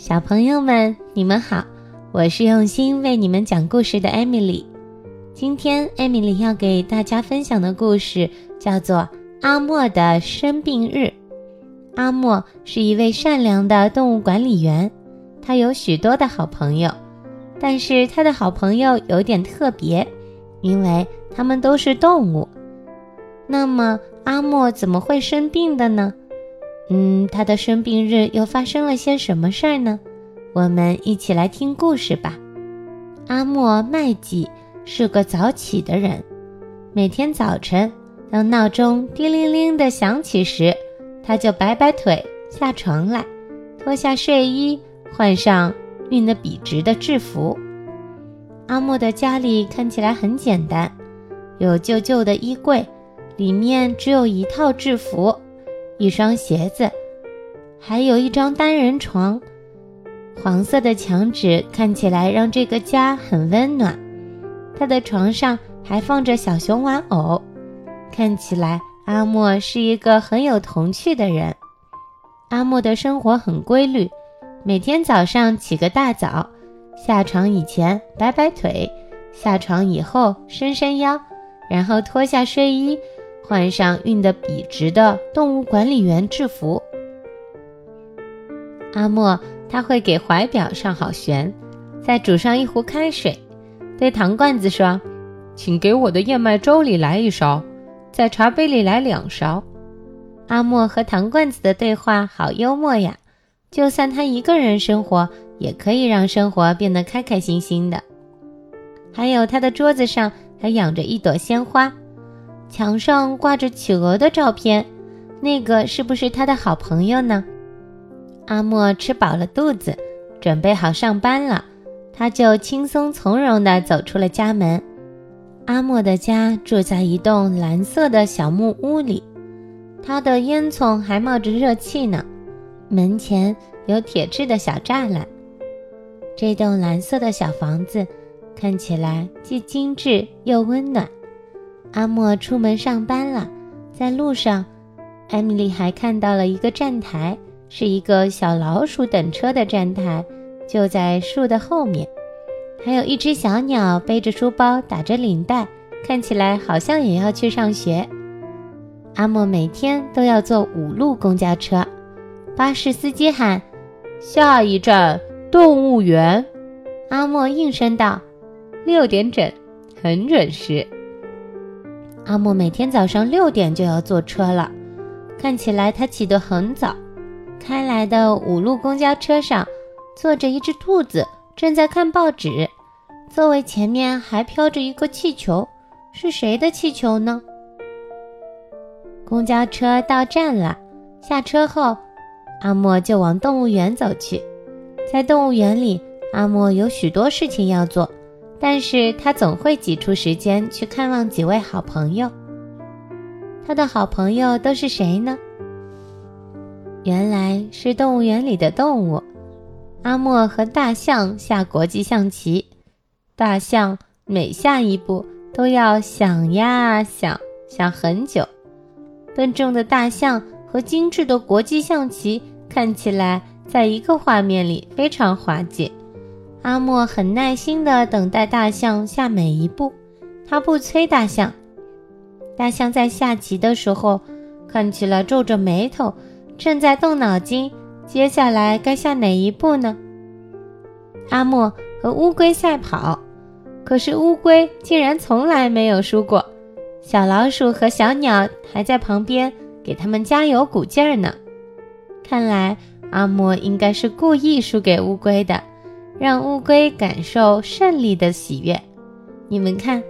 小朋友们，你们好，我是用心为你们讲故事的艾米丽。今天艾米丽要给大家分享的故事叫做《阿莫的生病日》。阿莫是一位善良的动物管理员，他有许多的好朋友，但是他的好朋友有点特别，因为他们都是动物。那么阿莫怎么会生病的呢？嗯，他的生病日又发生了些什么事儿呢？我们一起来听故事吧。阿莫麦吉是个早起的人，每天早晨当闹钟叮铃铃的响起时，他就摆摆腿下床来，脱下睡衣，换上熨得笔直的制服。阿莫的家里看起来很简单，有旧旧的衣柜，里面只有一套制服。一双鞋子，还有一张单人床，黄色的墙纸看起来让这个家很温暖。他的床上还放着小熊玩偶，看起来阿莫是一个很有童趣的人。阿莫的生活很规律，每天早上起个大早，下床以前摆摆腿，下床以后伸伸腰，然后脱下睡衣。换上熨得笔直的动物管理员制服，阿莫他会给怀表上好弦，再煮上一壶开水，对糖罐子说：“请给我的燕麦粥里来一勺，在茶杯里来两勺。”阿莫和糖罐子的对话好幽默呀！就算他一个人生活，也可以让生活变得开开心心的。还有他的桌子上还养着一朵鲜花。墙上挂着企鹅的照片，那个是不是他的好朋友呢？阿莫吃饱了肚子，准备好上班了，他就轻松从容地走出了家门。阿莫的家住在一栋蓝色的小木屋里，他的烟囱还冒着热气呢。门前有铁制的小栅栏。这栋蓝色的小房子看起来既精致又温暖。阿莫出门上班了，在路上，艾米丽还看到了一个站台，是一个小老鼠等车的站台，就在树的后面。还有一只小鸟背着书包，打着领带，看起来好像也要去上学。阿莫每天都要坐五路公交车，巴士司机喊：“下一站动物园。”阿莫应声道：“六点整，很准时。”阿莫每天早上六点就要坐车了，看起来他起得很早。开来的五路公交车上坐着一只兔子，正在看报纸。座位前面还飘着一个气球，是谁的气球呢？公交车到站了，下车后，阿莫就往动物园走去。在动物园里，阿莫有许多事情要做。但是他总会挤出时间去看望几位好朋友。他的好朋友都是谁呢？原来是动物园里的动物。阿莫和大象下国际象棋，大象每下一步都要想呀想，想很久。笨重的大象和精致的国际象棋看起来在一个画面里非常滑稽。阿莫很耐心地等待大象下每一步，他不催大象。大象在下棋的时候，看起来皱着眉头，正在动脑筋，接下来该下哪一步呢？阿莫和乌龟赛跑，可是乌龟竟然从来没有输过。小老鼠和小鸟还在旁边给他们加油鼓劲儿呢。看来阿莫应该是故意输给乌龟的。让乌龟感受胜利的喜悦。你们看，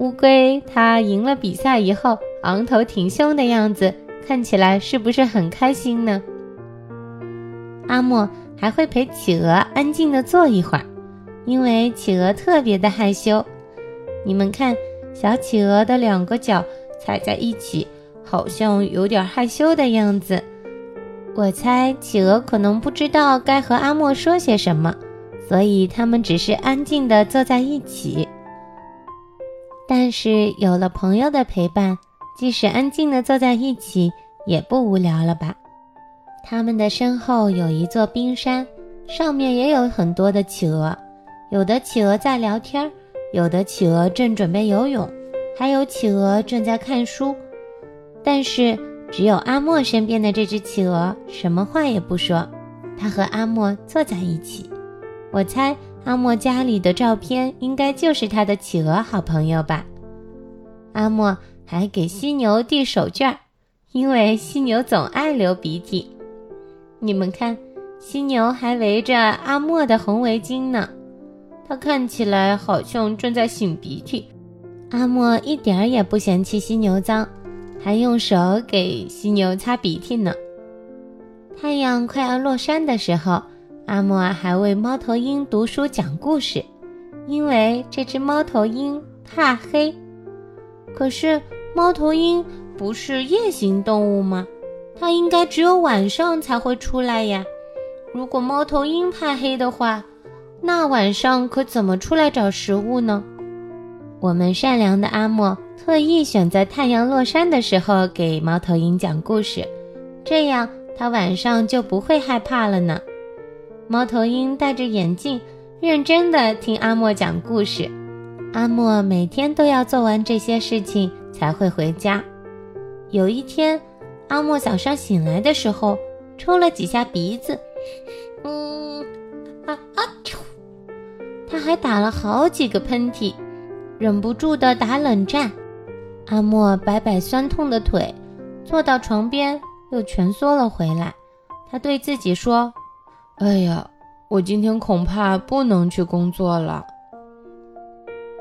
乌龟它赢了比赛以后，昂头挺胸的样子，看起来是不是很开心呢？阿莫还会陪企鹅安静的坐一会儿，因为企鹅特别的害羞。你们看，小企鹅的两个脚踩在一起，好像有点害羞的样子。我猜企鹅可能不知道该和阿莫说些什么。所以他们只是安静地坐在一起，但是有了朋友的陪伴，即使安静地坐在一起也不无聊了吧？他们的身后有一座冰山，上面也有很多的企鹅，有的企鹅在聊天，有的企鹅正准备游泳，还有企鹅正在看书。但是只有阿莫身边的这只企鹅什么话也不说，它和阿莫坐在一起。我猜阿莫家里的照片应该就是他的企鹅好朋友吧。阿莫还给犀牛递手绢，因为犀牛总爱流鼻涕。你们看，犀牛还围着阿莫的红围巾呢，它看起来好像正在擤鼻涕。阿莫一点儿也不嫌弃犀牛脏，还用手给犀牛擦鼻涕呢。太阳快要落山的时候。阿莫还为猫头鹰读书讲故事，因为这只猫头鹰怕黑。可是猫头鹰不是夜行动物吗？它应该只有晚上才会出来呀。如果猫头鹰怕黑的话，那晚上可怎么出来找食物呢？我们善良的阿莫特意选在太阳落山的时候给猫头鹰讲故事，这样它晚上就不会害怕了呢。猫头鹰戴着眼镜，认真地听阿莫讲故事。阿莫每天都要做完这些事情才会回家。有一天，阿莫早上醒来的时候，抽了几下鼻子，嗯，啊啊！他还打了好几个喷嚏，忍不住的打冷战。阿莫摆摆酸痛的腿，坐到床边，又蜷缩了回来。他对自己说。哎呀，我今天恐怕不能去工作了。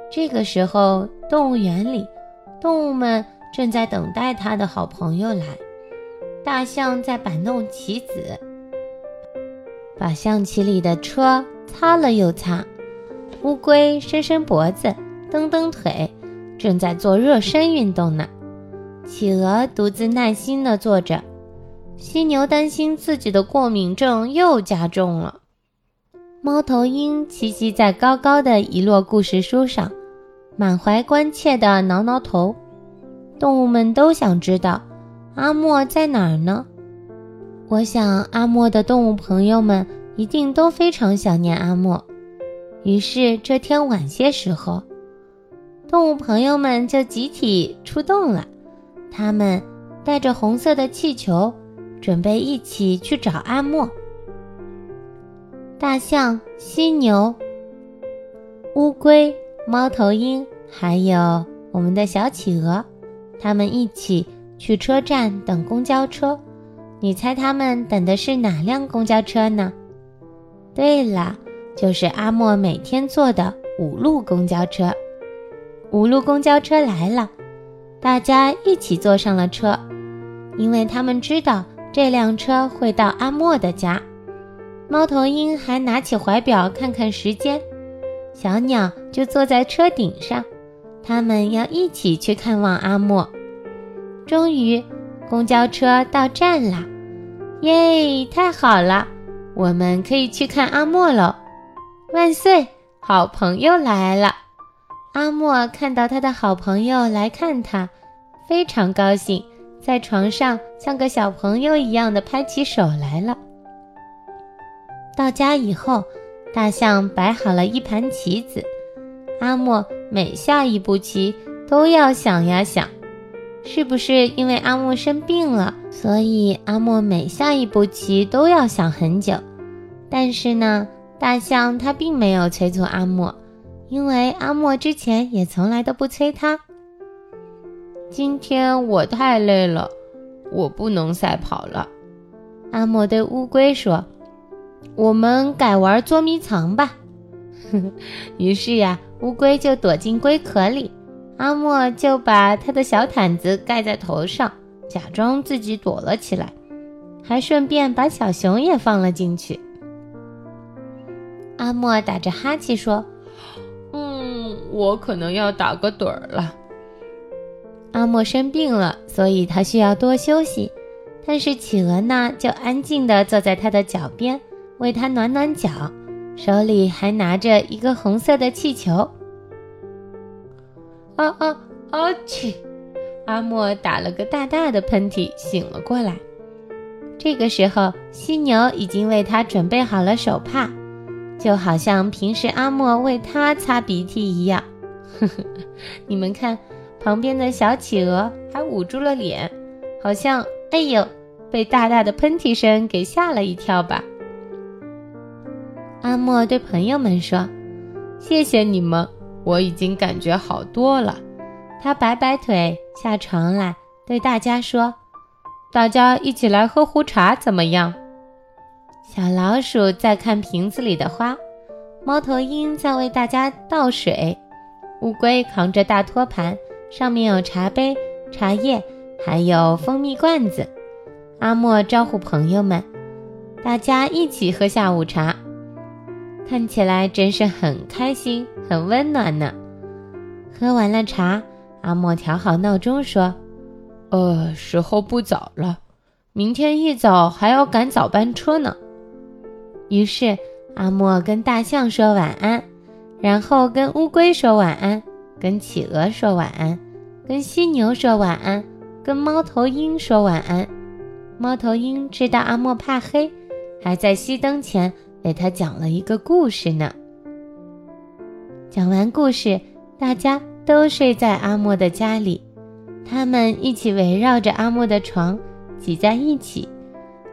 这个时候，动物园里，动物们正在等待他的好朋友来。大象在摆弄棋子，把象棋里的车擦了又擦。乌龟伸伸脖子，蹬蹬腿，正在做热身运动呢。企鹅独自耐心地坐着。犀牛担心自己的过敏症又加重了。猫头鹰栖息在高高的一摞故事书上，满怀关切地挠挠头。动物们都想知道阿莫在哪儿呢？我想阿莫的动物朋友们一定都非常想念阿莫。于是这天晚些时候，动物朋友们就集体出动了。他们带着红色的气球。准备一起去找阿莫。大象、犀牛、乌龟、猫头鹰，还有我们的小企鹅，他们一起去车站等公交车。你猜他们等的是哪辆公交车呢？对了，就是阿莫每天坐的五路公交车。五路公交车来了，大家一起坐上了车，因为他们知道。这辆车会到阿莫的家。猫头鹰还拿起怀表看看时间，小鸟就坐在车顶上，他们要一起去看望阿莫。终于，公交车到站啦！耶，太好了，我们可以去看阿莫喽！万岁，好朋友来了！阿莫看到他的好朋友来看他，非常高兴。在床上像个小朋友一样的拍起手来了。到家以后，大象摆好了一盘棋子，阿莫每下一步棋都要想呀想，是不是因为阿莫生病了，所以阿莫每下一步棋都要想很久？但是呢，大象它并没有催促阿莫，因为阿莫之前也从来都不催他。今天我太累了，我不能赛跑了。阿莫对乌龟说：“我们改玩捉迷藏吧。”于是呀，乌龟就躲进龟壳里，阿莫就把他的小毯子盖在头上，假装自己躲了起来，还顺便把小熊也放了进去。阿莫打着哈欠说：“嗯，我可能要打个盹儿了。”阿莫生病了，所以他需要多休息。但是企鹅呢，就安静地坐在他的脚边，为他暖暖脚，手里还拿着一个红色的气球。啊啊啊！去！阿莫打了个大大的喷嚏，醒了过来。这个时候，犀牛已经为他准备好了手帕，就好像平时阿莫为他擦鼻涕一样。呵呵，你们看，旁边的小企鹅还捂住了脸，好像哎呦，被大大的喷嚏声给吓了一跳吧。阿莫对朋友们说：“谢谢你们，我已经感觉好多了。”他摆摆腿下床来，对大家说：“大家一起来喝壶茶怎么样？”小老鼠在看瓶子里的花，猫头鹰在为大家倒水，乌龟扛着大托盘，上面有茶杯、茶叶，还有蜂蜜罐子。阿莫招呼朋友们，大家一起喝下午茶。看起来真是很开心，很温暖呢。喝完了茶，阿莫调好闹钟说：“呃，时候不早了，明天一早还要赶早班车呢。”于是阿莫跟大象说晚安，然后跟乌龟说晚安，跟企鹅说晚安，跟犀牛说晚安，跟猫头鹰说晚安。猫头鹰知道阿莫怕黑，还在熄灯前。给他讲了一个故事呢。讲完故事，大家都睡在阿莫的家里，他们一起围绕着阿莫的床，挤在一起，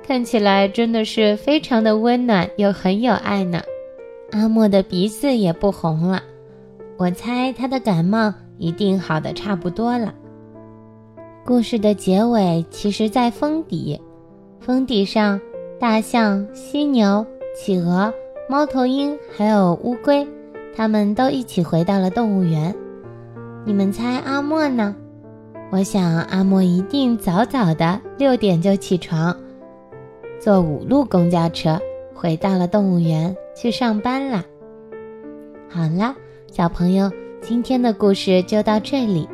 看起来真的是非常的温暖又很有爱呢。阿莫的鼻子也不红了，我猜他的感冒一定好的差不多了。故事的结尾其实，在封底，封底上，大象、犀牛。企鹅、猫头鹰还有乌龟，他们都一起回到了动物园。你们猜阿莫呢？我想阿莫一定早早的六点就起床，坐五路公交车回到了动物园去上班了。好了，小朋友，今天的故事就到这里。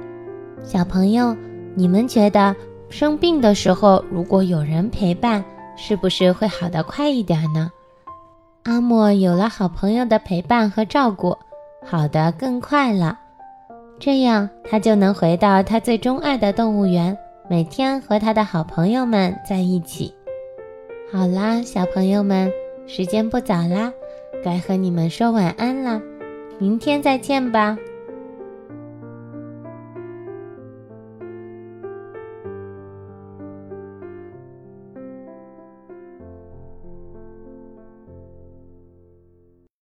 小朋友，你们觉得生病的时候，如果有人陪伴，是不是会好得快一点呢？阿莫有了好朋友的陪伴和照顾，好的更快了。这样他就能回到他最钟爱的动物园，每天和他的好朋友们在一起。好啦，小朋友们，时间不早啦，该和你们说晚安啦，明天再见吧。